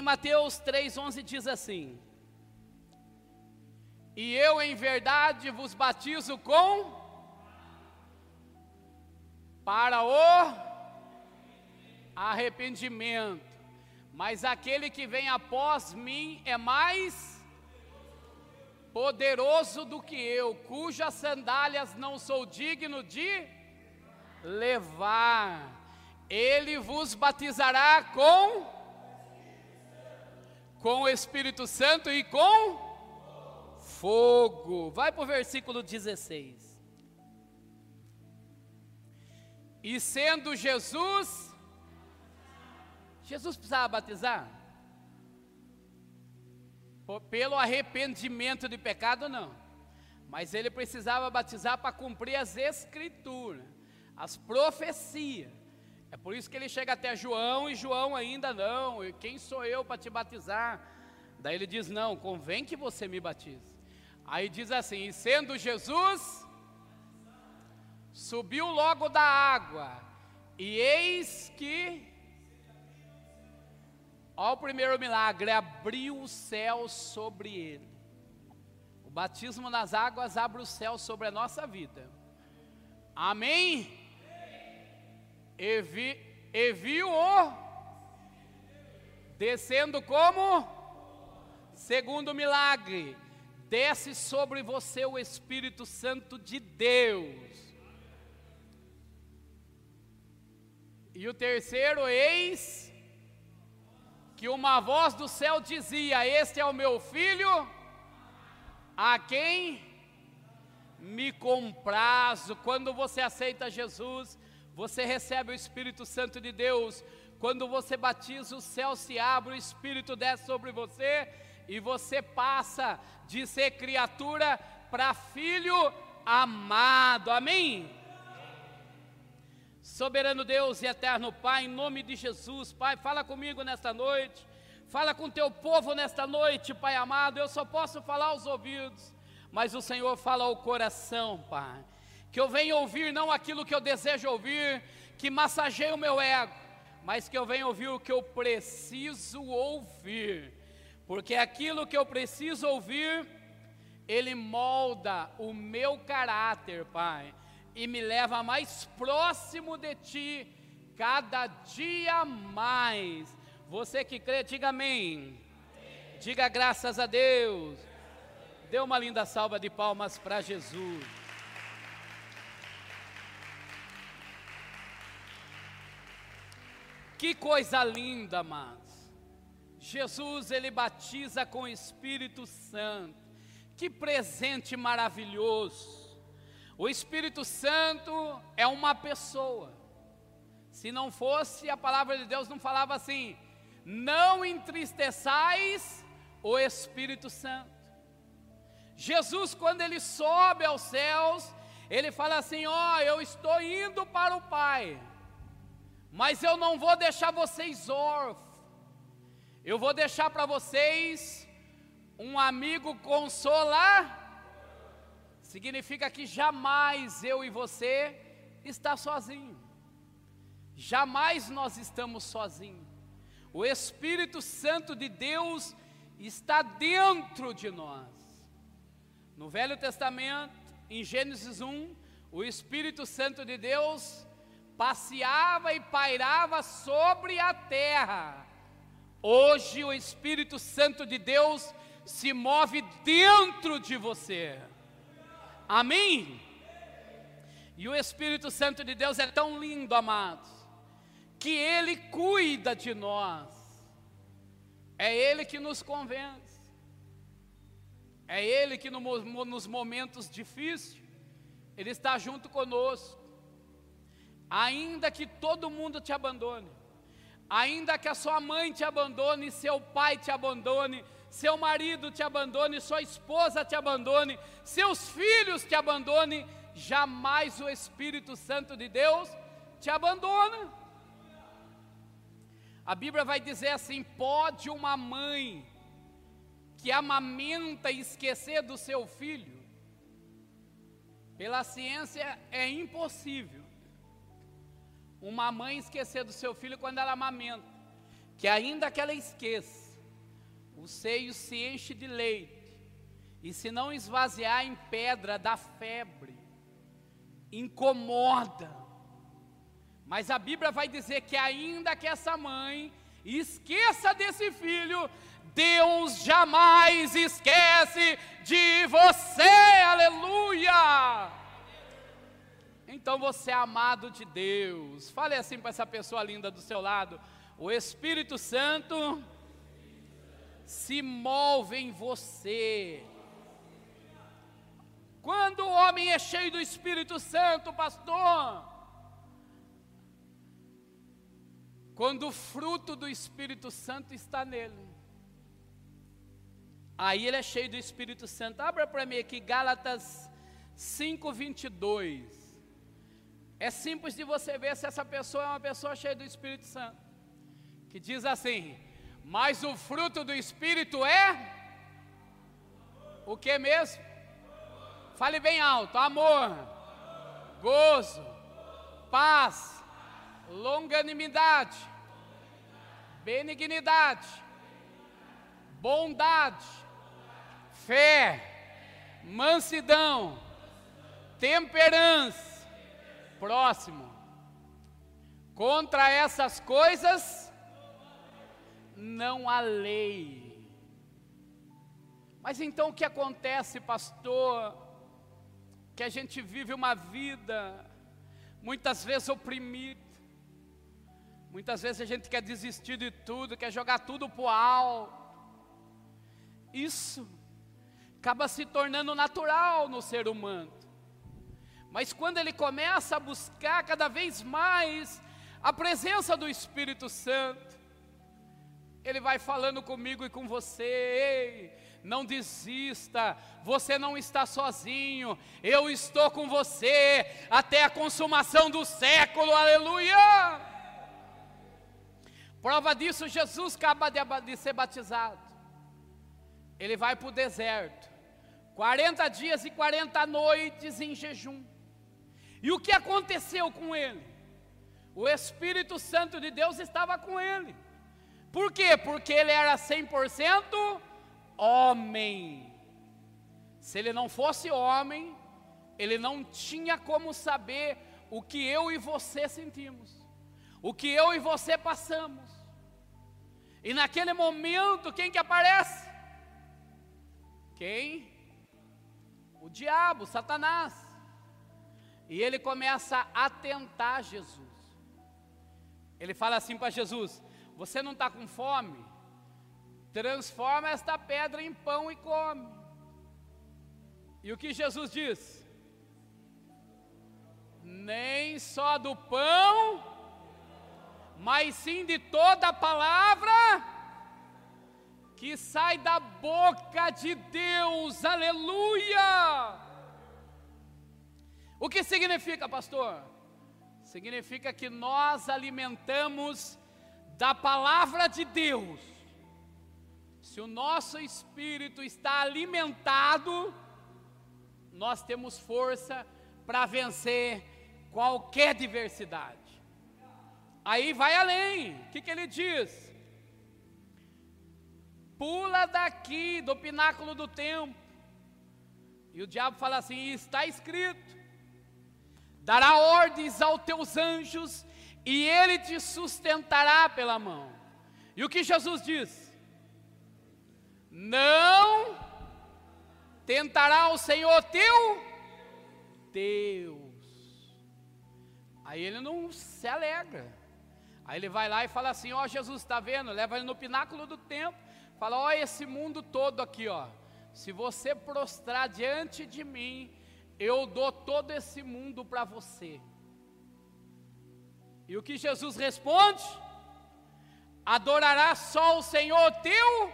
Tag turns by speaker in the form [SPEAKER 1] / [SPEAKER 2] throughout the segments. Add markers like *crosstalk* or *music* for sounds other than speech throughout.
[SPEAKER 1] Em Mateus 3,11 diz assim: E eu em verdade vos batizo com para o arrependimento, mas aquele que vem após mim é mais poderoso do que eu, cujas sandálias não sou digno de levar. Ele vos batizará com com o Espírito Santo e com fogo. Vai para o versículo 16. E sendo Jesus, Jesus precisava batizar? Pelo arrependimento de pecado, não. Mas ele precisava batizar para cumprir as escrituras, as profecias. É por isso que ele chega até João e João ainda não. E quem sou eu para te batizar? Daí ele diz: Não, convém que você me batize. Aí diz assim: E sendo Jesus, subiu logo da água, e eis que. Olha o primeiro milagre: abriu o céu sobre ele. O batismo nas águas abre o céu sobre a nossa vida. Amém? E, vi, e viu-o descendo como? Segundo milagre, desce sobre você o Espírito Santo de Deus. E o terceiro, eis que uma voz do céu dizia: Este é o meu filho, a quem me comprazo. Quando você aceita Jesus, você recebe o Espírito Santo de Deus. Quando você batiza, o céu se abre, o Espírito desce sobre você e você passa de ser criatura para filho amado. Amém? Soberano Deus e eterno Pai, em nome de Jesus, Pai, fala comigo nesta noite. Fala com teu povo nesta noite, Pai amado. Eu só posso falar aos ouvidos, mas o Senhor fala ao coração, Pai que eu venha ouvir não aquilo que eu desejo ouvir, que massageie o meu ego, mas que eu venha ouvir o que eu preciso ouvir, porque aquilo que eu preciso ouvir, ele molda o meu caráter, Pai, e me leva mais próximo de Ti, cada dia mais. Você que crê, diga amém. Diga graças a Deus. Dê uma linda salva de palmas para Jesus. Que coisa linda, amados. Jesus, ele batiza com o Espírito Santo. Que presente maravilhoso. O Espírito Santo é uma pessoa. Se não fosse, a palavra de Deus não falava assim: não entristeçais o Espírito Santo. Jesus, quando ele sobe aos céus, ele fala assim: Ó, oh, eu estou indo para o Pai mas eu não vou deixar vocês órfãos. Eu vou deixar para vocês um amigo consolar. Significa que jamais eu e você está sozinho. Jamais nós estamos sozinhos. O Espírito Santo de Deus está dentro de nós. No Velho Testamento, em Gênesis 1, o Espírito Santo de Deus passeava e pairava sobre a terra. Hoje o Espírito Santo de Deus se move dentro de você. Amém? E o Espírito Santo de Deus é tão lindo, amados, que ele cuida de nós. É ele que nos convence. É ele que no, nos momentos difíceis ele está junto conosco ainda que todo mundo te abandone, ainda que a sua mãe te abandone, seu pai te abandone, seu marido te abandone, sua esposa te abandone, seus filhos te abandone, jamais o Espírito Santo de Deus te abandona. A Bíblia vai dizer assim: pode uma mãe que amamenta esquecer do seu filho? Pela ciência é impossível uma mãe esquecer do seu filho quando ela amamenta, que ainda que ela esqueça, o seio se enche de leite, e se não esvaziar em pedra, dá febre, incomoda. Mas a Bíblia vai dizer que, ainda que essa mãe esqueça desse filho, Deus jamais esquece de você, aleluia! Então você é amado de Deus. Fale assim para essa pessoa linda do seu lado: o Espírito Santo se move em você. Quando o homem é cheio do Espírito Santo, pastor, quando o fruto do Espírito Santo está nele, aí ele é cheio do Espírito Santo. Abra para mim aqui Gálatas 5, 22. É simples de você ver se essa pessoa é uma pessoa cheia do Espírito Santo. Que diz assim: Mas o fruto do Espírito é o que mesmo? Fale bem alto: amor, gozo, paz, longanimidade, benignidade, bondade, fé, mansidão, temperança Próximo. Contra essas coisas não há lei. Mas então o que acontece, pastor? Que a gente vive uma vida muitas vezes oprimida. Muitas vezes a gente quer desistir de tudo, quer jogar tudo para o alto. Isso acaba se tornando natural no ser humano. Mas quando ele começa a buscar cada vez mais a presença do Espírito Santo, ele vai falando comigo e com você, ei, não desista, você não está sozinho, eu estou com você até a consumação do século, aleluia! Prova disso, Jesus acaba de ser batizado, ele vai para o deserto, 40 dias e 40 noites em jejum, e o que aconteceu com ele? O Espírito Santo de Deus estava com ele. Por quê? Porque ele era 100% homem. Se ele não fosse homem, ele não tinha como saber o que eu e você sentimos, o que eu e você passamos. E naquele momento, quem que aparece? Quem? O diabo, Satanás. E ele começa a tentar Jesus. Ele fala assim para Jesus: Você não está com fome? Transforma esta pedra em pão e come. E o que Jesus diz? Nem só do pão, mas sim de toda a palavra que sai da boca de Deus, aleluia! O que significa, pastor? Significa que nós alimentamos da palavra de Deus. Se o nosso espírito está alimentado, nós temos força para vencer qualquer diversidade. Aí vai além, o que, que ele diz? Pula daqui do pináculo do templo. E o diabo fala assim: está escrito dará ordens aos teus anjos e ele te sustentará pela mão. E o que Jesus diz? Não tentará o Senhor teu Deus. Aí ele não se alegra. Aí ele vai lá e fala assim: Ó, oh, Jesus, está vendo? Leva ele no pináculo do templo. Fala: Ó, oh, esse mundo todo aqui, ó. Se você prostrar diante de mim, eu dou todo esse mundo para você. E o que Jesus responde? Adorará só o Senhor teu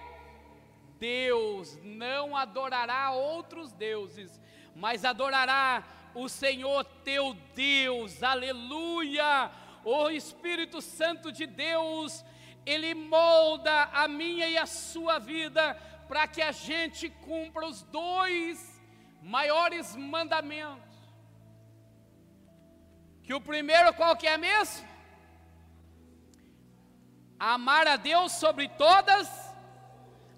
[SPEAKER 1] Deus, não adorará outros deuses, mas adorará o Senhor teu Deus, aleluia. O Espírito Santo de Deus, ele molda a minha e a sua vida para que a gente cumpra os dois maiores mandamentos. Que o primeiro qual que é mesmo? Amar a Deus sobre todas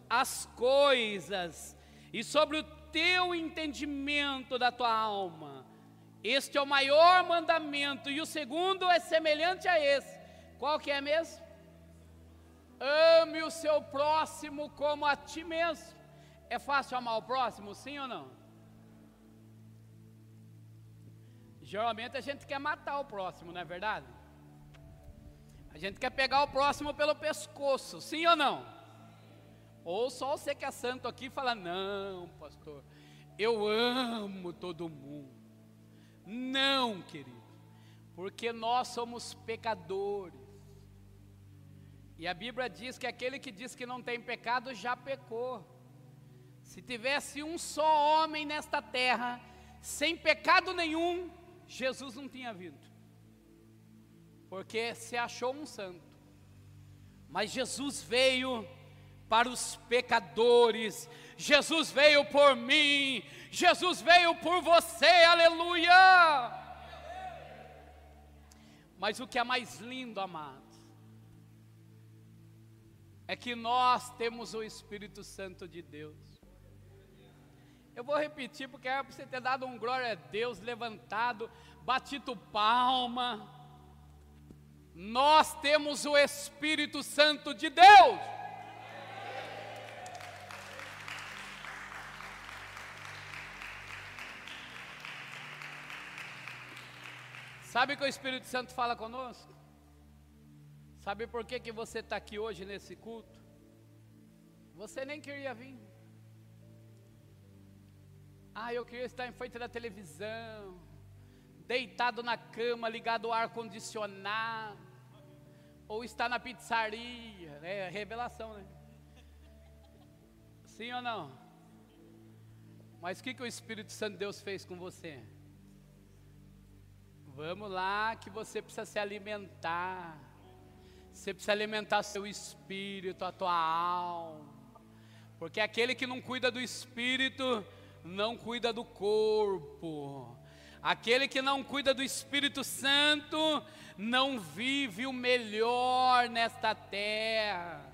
[SPEAKER 1] as coisas e sobre o teu entendimento da tua alma. Este é o maior mandamento e o segundo é semelhante a esse. Qual que é mesmo? Ame o seu próximo como a ti mesmo. É fácil amar o próximo, sim ou não? Geralmente a gente quer matar o próximo, não é verdade? A gente quer pegar o próximo pelo pescoço, sim ou não? Ou só você que é santo aqui fala: Não, pastor, eu amo todo mundo. Não, querido, porque nós somos pecadores. E a Bíblia diz que aquele que diz que não tem pecado já pecou. Se tivesse um só homem nesta terra, sem pecado nenhum, Jesus não tinha vindo. Porque se achou um santo. Mas Jesus veio para os pecadores. Jesus veio por mim. Jesus veio por você. Aleluia! Mas o que é mais lindo, amados, é que nós temos o Espírito Santo de Deus. Eu vou repetir porque é para você ter dado um glória a Deus, levantado, batido palma. Nós temos o Espírito Santo de Deus. Sabe que o Espírito Santo fala conosco? Sabe por que, que você está aqui hoje nesse culto? Você nem queria vir. Ah, eu queria estar em frente da televisão, deitado na cama, ligado ao ar-condicionado, ou estar na pizzaria, é revelação, né? Sim ou não? Mas o que, que o Espírito Santo de Deus fez com você? Vamos lá, que você precisa se alimentar. Você precisa alimentar seu espírito, a tua alma. Porque aquele que não cuida do espírito, não cuida do corpo. Aquele que não cuida do Espírito Santo, não vive o melhor nesta terra.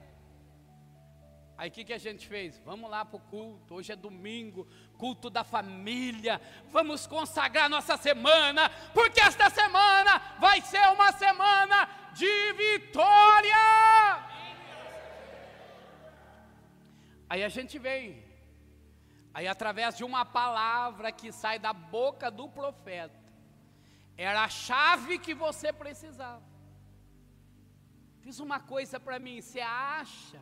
[SPEAKER 1] Aí o que, que a gente fez? Vamos lá para o culto, hoje é domingo, culto da família. Vamos consagrar nossa semana, porque esta semana vai ser uma semana de vitória. Aí a gente vem, aí através de uma palavra que sai da boca do profeta, era a chave que você precisava. Diz uma coisa para mim, você acha?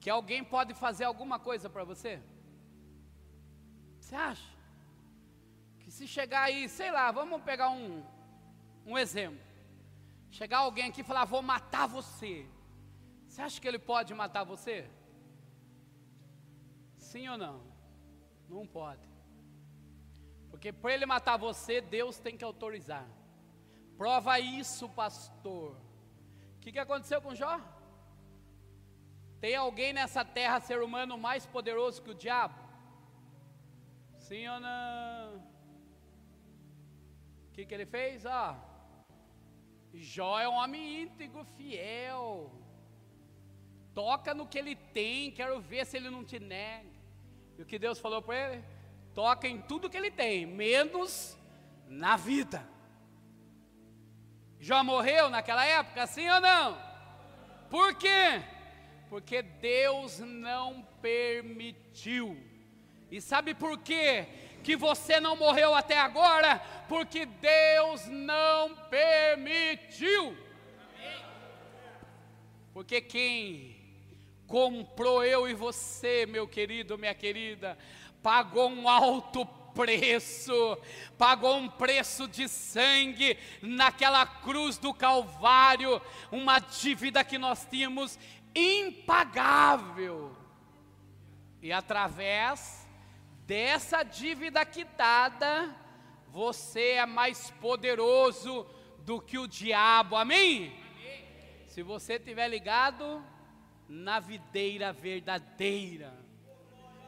[SPEAKER 1] que alguém pode fazer alguma coisa para você? Você acha? Que se chegar aí, sei lá, vamos pegar um, um exemplo. Chegar alguém aqui e falar, vou matar você. Você acha que ele pode matar você? Sim ou não? Não pode. Porque para ele matar você, Deus tem que autorizar. Prova isso, pastor. O que, que aconteceu com Jó? Tem alguém nessa terra, ser humano, mais poderoso que o diabo? Sim ou não? O que, que ele fez? Ó, Jó é um homem íntegro, fiel. Toca no que ele tem, quero ver se ele não te nega. E o que Deus falou para ele? Toca em tudo que ele tem, menos na vida. Jó morreu naquela época, sim ou não? Por quê? Porque Deus não permitiu. E sabe por quê? Que você não morreu até agora? Porque Deus não permitiu. Porque quem comprou eu e você, meu querido, minha querida, pagou um alto preço, pagou um preço de sangue naquela cruz do Calvário, uma dívida que nós tínhamos impagável. E através dessa dívida quitada, você é mais poderoso do que o diabo, amém? amém. Se você estiver ligado na videira verdadeira,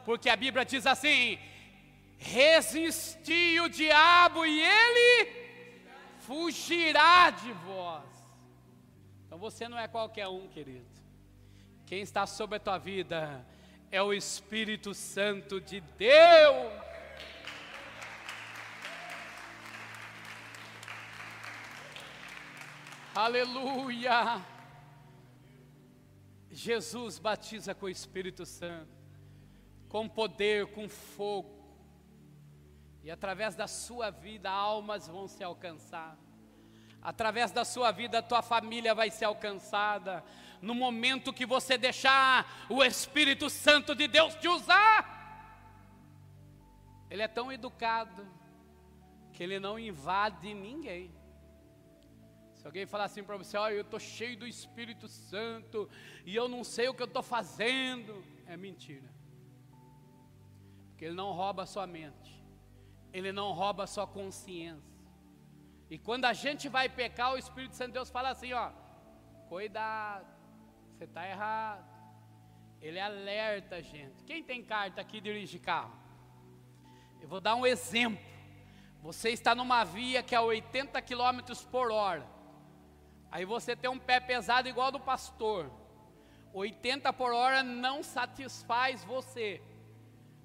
[SPEAKER 1] porque a Bíblia diz assim: resistir o diabo e ele fugirá de vós. Então você não é qualquer um, querido. Quem está sobre a tua vida é o Espírito Santo de Deus. Aleluia! Jesus batiza com o Espírito Santo, com poder, com fogo, e através da sua vida almas vão ser alcançadas. Através da sua vida, tua família vai ser alcançada. No momento que você deixar o Espírito Santo de Deus te usar, Ele é tão educado que Ele não invade ninguém. Se alguém falar assim para você, olha, eu estou cheio do Espírito Santo e eu não sei o que eu estou fazendo, é mentira. Porque Ele não rouba a sua mente, Ele não rouba a sua consciência. E quando a gente vai pecar, o Espírito Santo de Deus fala assim: ó, cuidado, você está errado. Ele alerta a gente. Quem tem carta aqui dirige carro? Eu vou dar um exemplo. Você está numa via que é 80 km por hora. Aí você tem um pé pesado igual do pastor. 80 por hora não satisfaz você.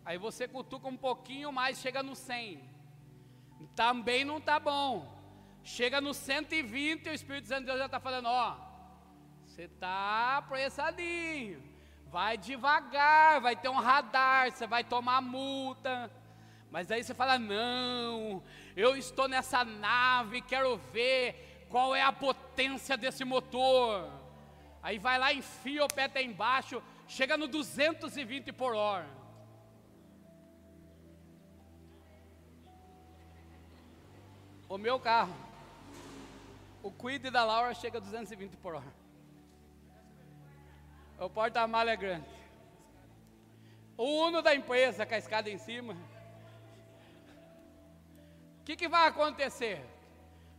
[SPEAKER 1] Aí você cutuca um pouquinho mais, chega no 100. Também não está bom. Chega no 120 e o Espírito Santo de Deus já está falando: ó, você está apressadinho. Vai devagar, vai ter um radar, você vai tomar multa. Mas aí você fala: não, eu estou nessa nave, quero ver qual é a potência desse motor. Aí vai lá, enfia o pé até embaixo, chega no 220 por hora. O meu carro, o Quid da Laura chega a 220 por hora. O porta-malha é grande. O Uno da empresa com a escada em cima. O que, que vai acontecer?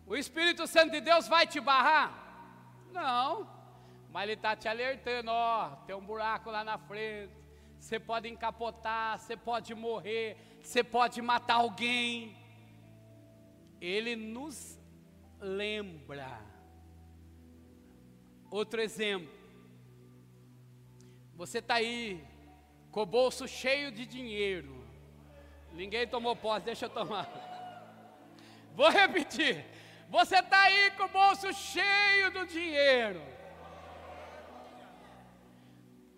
[SPEAKER 1] O Espírito Santo de Deus vai te barrar? Não, mas ele está te alertando: ó, tem um buraco lá na frente, você pode encapotar, você pode morrer, você pode matar alguém. Ele nos lembra. Outro exemplo, você está aí com o bolso cheio de dinheiro, ninguém tomou posse, deixa eu tomar. Vou repetir. Você está aí com o bolso cheio do dinheiro.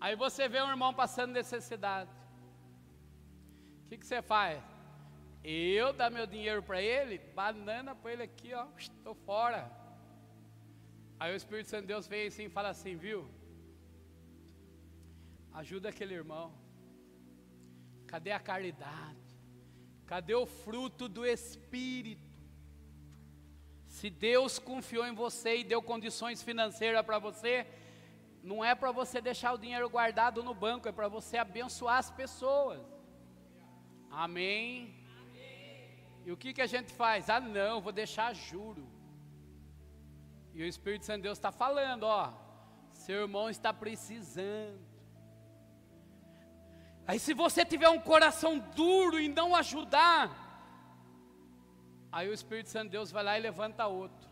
[SPEAKER 1] Aí você vê um irmão passando necessidade. O que, que você faz? Eu dar meu dinheiro para ele, banana para ele aqui, ó, estou fora. Aí o Espírito Santo de Deus vem assim e fala assim, viu? Ajuda aquele irmão. Cadê a caridade? Cadê o fruto do Espírito? Se Deus confiou em você e deu condições financeiras para você, não é para você deixar o dinheiro guardado no banco, é para você abençoar as pessoas. Amém? E o que, que a gente faz? Ah, não, vou deixar juro. E o Espírito Santo de Deus está falando, ó, seu irmão está precisando. Aí se você tiver um coração duro e não ajudar, Aí o Espírito Santo de Deus vai lá e levanta outro.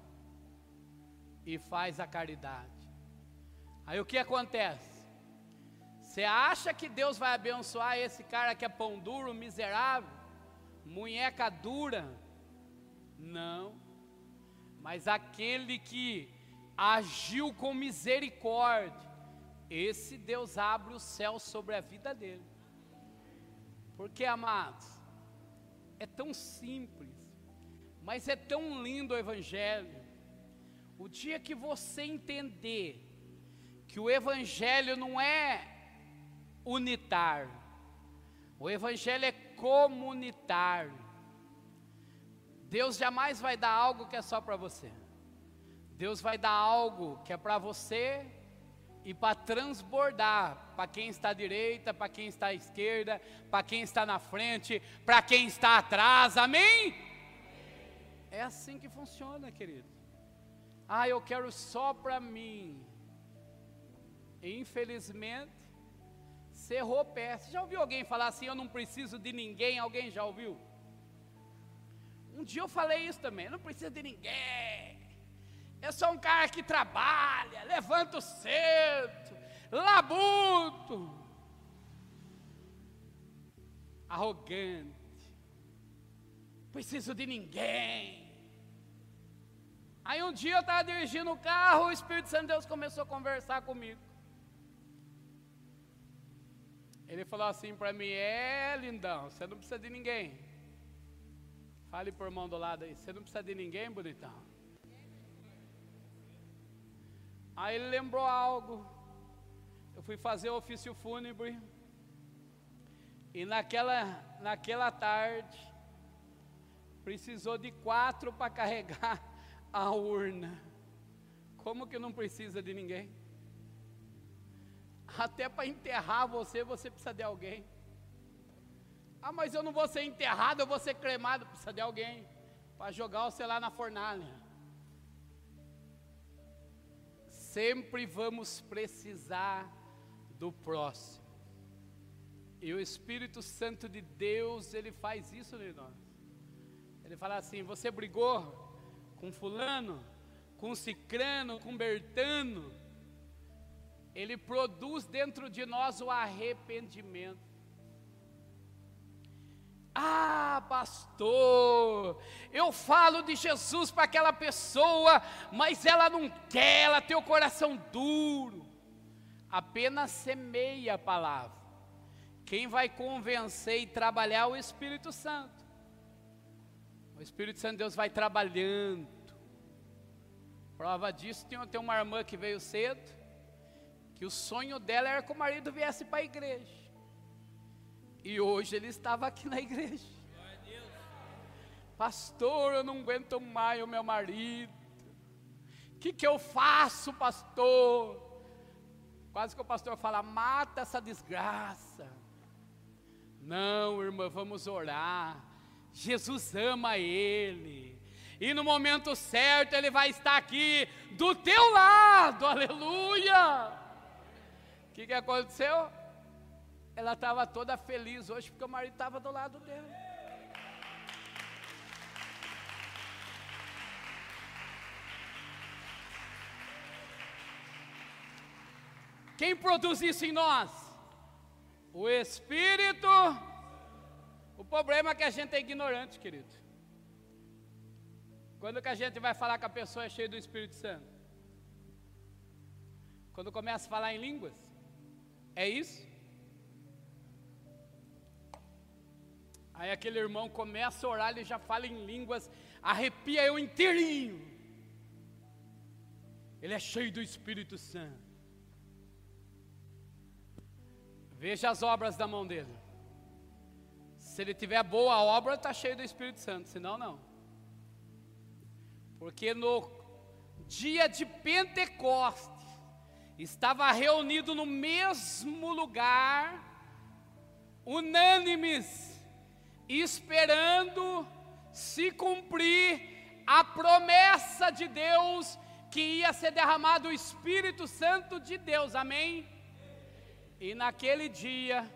[SPEAKER 1] E faz a caridade. Aí o que acontece? Você acha que Deus vai abençoar esse cara que é pão duro, miserável, munheca dura? Não. Mas aquele que agiu com misericórdia, esse Deus abre o céu sobre a vida dele. Porque, amados, é tão simples. Mas é tão lindo o Evangelho. O dia que você entender que o Evangelho não é unitário, o Evangelho é comunitário. Deus jamais vai dar algo que é só para você. Deus vai dar algo que é para você e para transbordar para quem está à direita, para quem está à esquerda, para quem está na frente, para quem está atrás. Amém? É assim que funciona, querido. Ah, eu quero só para mim. Infelizmente, cerrou pé. Você já ouviu alguém falar assim: Eu não preciso de ninguém? Alguém já ouviu? Um dia eu falei isso também: Eu não preciso de ninguém. Eu sou um cara que trabalha, levanto cedo, labuto, arrogante, preciso de ninguém. Aí um dia eu estava dirigindo o carro, o Espírito Santo de Deus começou a conversar comigo. Ele falou assim para mim: É, lindão, você não precisa de ninguém. Fale por mão do lado aí, você não precisa de ninguém, bonitão. Aí ele lembrou algo. Eu fui fazer o ofício fúnebre. E naquela, naquela tarde, precisou de quatro para carregar *laughs* a urna. Como que não precisa de ninguém? Até para enterrar você, você precisa de alguém. Ah, mas eu não vou ser enterrado, eu vou ser cremado. Precisa de alguém para jogar você lá na fornalha. Sempre vamos precisar do próximo. E o Espírito Santo de Deus, ele faz isso em nós. Ele fala assim: você brigou com fulano, com cicrano, com bertano. Ele produz dentro de nós o arrependimento. Ah, pastor, eu falo de Jesus para aquela pessoa, mas ela não quer, ela tem o coração duro. Apenas semeia a palavra. Quem vai convencer e trabalhar é o Espírito Santo. O Espírito Santo de Deus vai trabalhando. Prova disso, tem, uma irmã que veio cedo, que o sonho dela era que o marido viesse para a igreja. E hoje ele estava aqui na igreja. Pastor, eu não aguento mais o meu marido. O que, que eu faço, pastor? Quase que o pastor fala: mata essa desgraça. Não, irmã, vamos orar. Jesus ama ele. E no momento certo ele vai estar aqui do teu lado. Aleluia! O que, que aconteceu? Ela estava toda feliz hoje porque o marido estava do lado dela. Quem produz isso em nós? O Espírito. Problema é que a gente é ignorante, querido. Quando que a gente vai falar que a pessoa é cheia do Espírito Santo? Quando começa a falar em línguas? É isso? Aí aquele irmão começa a orar, ele já fala em línguas, arrepia eu inteirinho. Ele é cheio do Espírito Santo. Veja as obras da mão dele. Se ele tiver boa obra, está cheio do Espírito Santo, senão não. Porque no dia de Pentecostes, estava reunido no mesmo lugar, unânimes, esperando se cumprir a promessa de Deus que ia ser derramado o Espírito Santo de Deus, amém? E naquele dia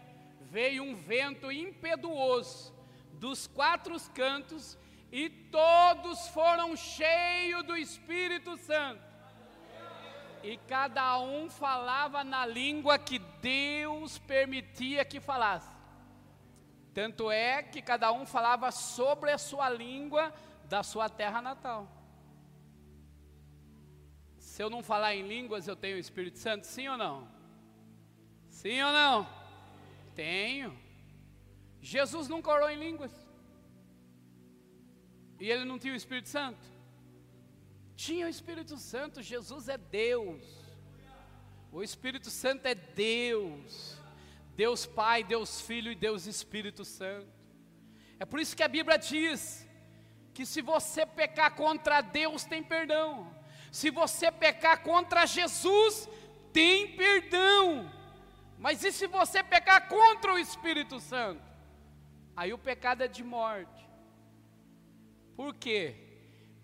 [SPEAKER 1] veio um vento impetuoso dos quatro cantos e todos foram cheios do Espírito Santo. E cada um falava na língua que Deus permitia que falasse. Tanto é que cada um falava sobre a sua língua da sua terra natal. Se eu não falar em línguas, eu tenho o Espírito Santo, sim ou não? Sim ou não? Tenho. Jesus nunca orou em línguas. E ele não tinha o Espírito Santo? Tinha o Espírito Santo, Jesus é Deus. O Espírito Santo é Deus. Deus Pai, Deus Filho e Deus Espírito Santo. É por isso que a Bíblia diz que se você pecar contra Deus, tem perdão. Se você pecar contra Jesus, tem perdão. Mas e se você pecar contra o Espírito Santo? Aí o pecado é de morte. Por quê?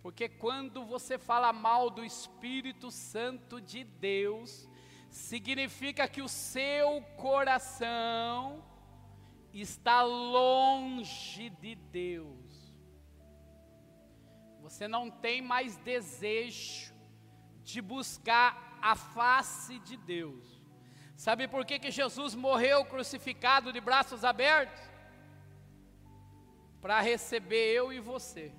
[SPEAKER 1] Porque quando você fala mal do Espírito Santo de Deus, significa que o seu coração está longe de Deus. Você não tem mais desejo de buscar a face de Deus. Sabe por que, que Jesus morreu crucificado de braços abertos? Para receber eu e você.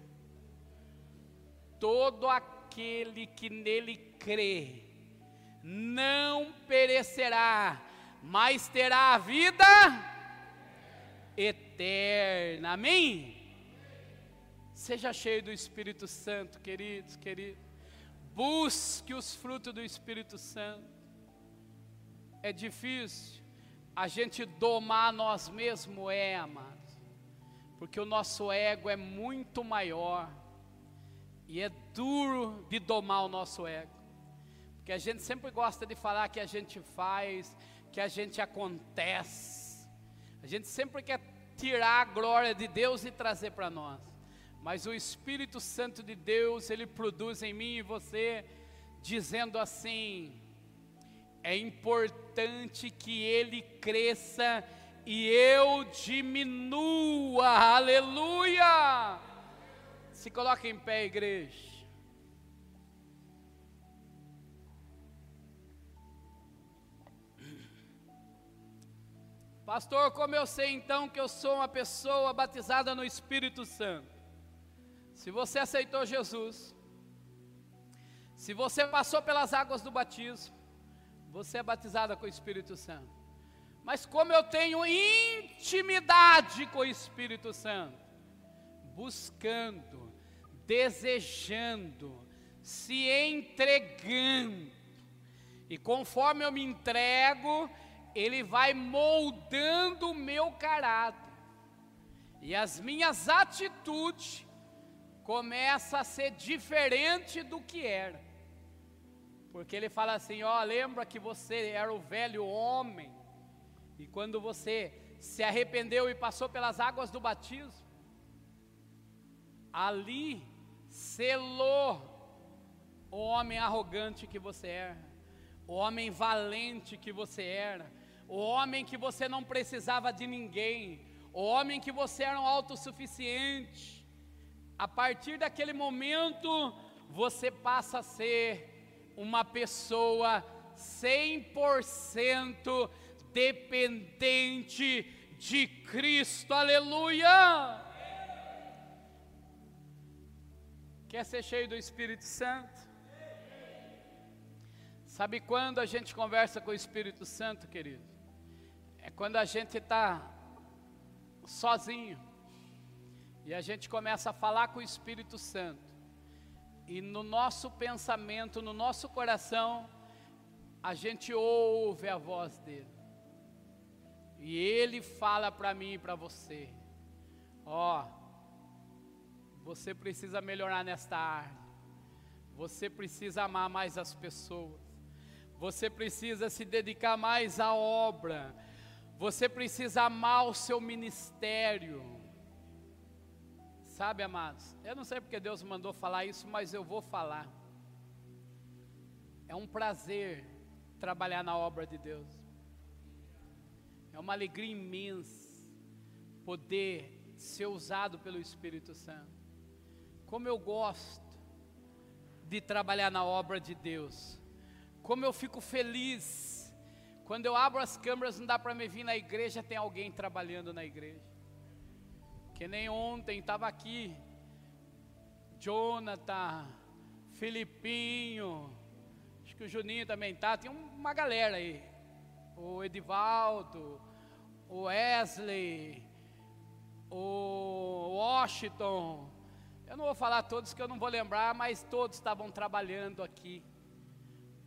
[SPEAKER 1] Todo aquele que nele crê, não perecerá, mas terá a vida eterna. Amém? Seja cheio do Espírito Santo, queridos, queridos. Busque os frutos do Espírito Santo. É difícil a gente domar nós mesmos, é, amados, porque o nosso ego é muito maior e é duro de domar o nosso ego, porque a gente sempre gosta de falar que a gente faz, que a gente acontece, a gente sempre quer tirar a glória de Deus e trazer para nós. Mas o Espírito Santo de Deus, ele produz em mim e você, dizendo assim: é importante que ele cresça e eu diminua, aleluia! Se coloque em pé, igreja. Pastor, como eu sei então que eu sou uma pessoa batizada no Espírito Santo? Se você aceitou Jesus, se você passou pelas águas do batismo, você é batizada com o Espírito Santo. Mas como eu tenho intimidade com o Espírito Santo, buscando, desejando, se entregando, e conforme eu me entrego, Ele vai moldando o meu caráter, e as minhas atitudes começa a ser diferente do que era. Porque ele fala assim: ó, lembra que você era o velho homem, e quando você se arrependeu e passou pelas águas do batismo, ali selou o homem arrogante que você era, o homem valente que você era, o homem que você não precisava de ninguém, o homem que você era um autossuficiente. A partir daquele momento, você passa a ser uma pessoa 100% dependente de Cristo, aleluia! Quer ser cheio do Espírito Santo? Sabe quando a gente conversa com o Espírito Santo, querido? É quando a gente está sozinho e a gente começa a falar com o Espírito Santo. E no nosso pensamento, no nosso coração, a gente ouve a voz dele. E ele fala para mim e para você: Ó, oh, você precisa melhorar nesta área. Você precisa amar mais as pessoas. Você precisa se dedicar mais à obra. Você precisa amar o seu ministério. Sabe, amados, eu não sei porque Deus mandou falar isso, mas eu vou falar. É um prazer trabalhar na obra de Deus. É uma alegria imensa poder ser usado pelo Espírito Santo. Como eu gosto de trabalhar na obra de Deus. Como eu fico feliz quando eu abro as câmeras, não dá para me vir na igreja, tem alguém trabalhando na igreja. Que nem ontem estava aqui. Jonathan, Filipinho, acho que o Juninho também tá. Tem uma galera aí. O Edivaldo, o Wesley, o Washington. Eu não vou falar todos que eu não vou lembrar, mas todos estavam trabalhando aqui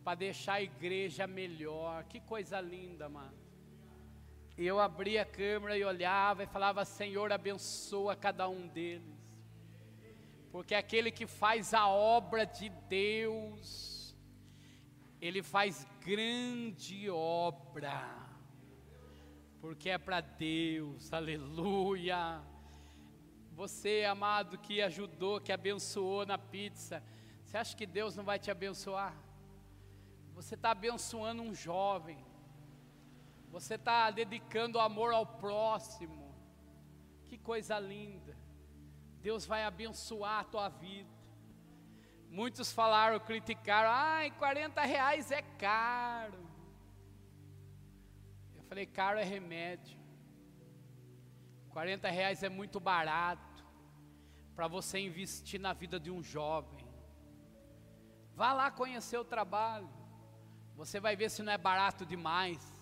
[SPEAKER 1] para deixar a igreja melhor. Que coisa linda, mano. E eu abria a câmera e olhava e falava: Senhor, abençoa cada um deles. Porque aquele que faz a obra de Deus, ele faz grande obra. Porque é para Deus, aleluia. Você, amado, que ajudou, que abençoou na pizza, você acha que Deus não vai te abençoar? Você está abençoando um jovem você está dedicando amor ao próximo. Que coisa linda. Deus vai abençoar a tua vida. Muitos falaram, criticaram, ai, 40 reais é caro. falei, caro é remédio. 40 reais é muito barato para você investir na vida de um jovem. Vá lá conhecer o trabalho. Você vai ver se não é barato demais.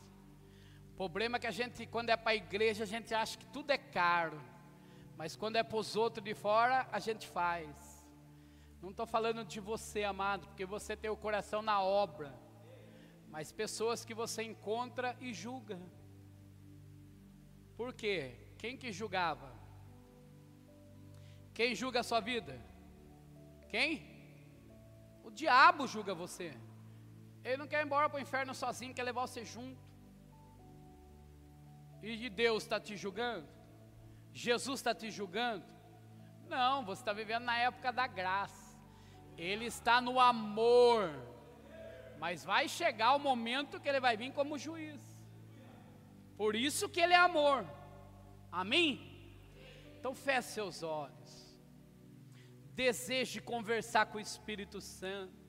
[SPEAKER 1] Problema é que a gente, quando é para a igreja, a gente acha que tudo é caro. Mas quando é para os outros de fora, a gente faz. Não estou falando de você, amado, porque você tem o coração na obra. Mas pessoas que você encontra e julga. Por quê? Quem que julgava? Quem julga a sua vida? Quem? O diabo julga você. Ele não quer ir embora para o inferno sozinho, quer levar você junto. E Deus está te julgando? Jesus está te julgando? Não, você está vivendo na época da graça. Ele está no amor. Mas vai chegar o momento que ele vai vir como juiz. Por isso que ele é amor. Amém? Então feche seus olhos. Deseje conversar com o Espírito Santo.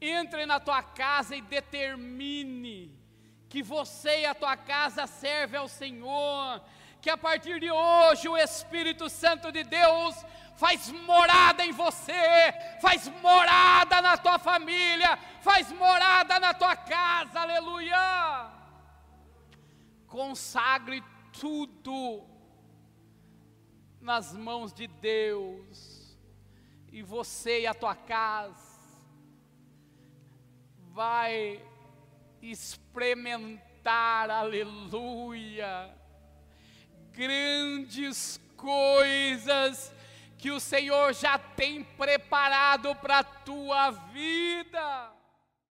[SPEAKER 1] Entre na tua casa e determine que você e a tua casa servem ao Senhor que a partir de hoje o Espírito Santo de Deus faz morada em você, faz morada na tua família, faz morada na tua casa, aleluia. Consagre tudo nas mãos de Deus, e você e a tua casa vai experimentar, aleluia grandes coisas que o Senhor já tem preparado para a tua vida.